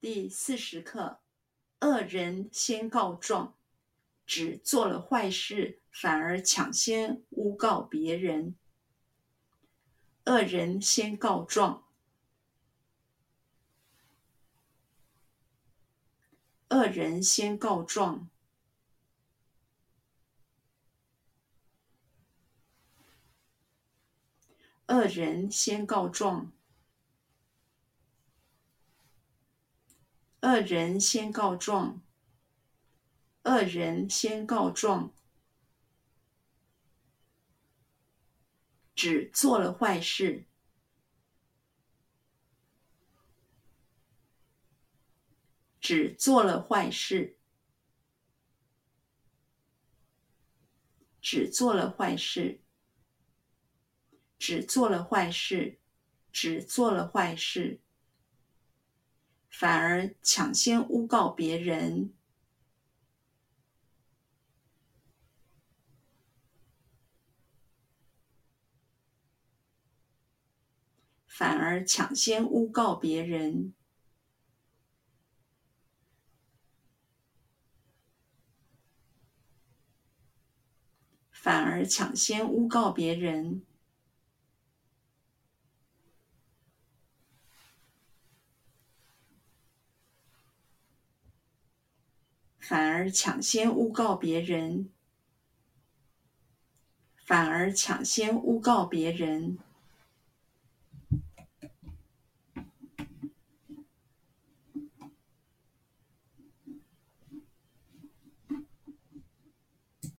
第四十课：恶人先告状，只做了坏事，反而抢先诬告别人。恶人先告状，恶人先告状，恶人先告状。恶人先告状，恶人先告状，只做了坏事，只做了坏事，只做了坏事，只做了坏事，只做了坏事。反而抢先诬告别人，反而抢先诬告别人，反而抢先诬告别人。反而抢先诬告别人，反而抢先诬告别人。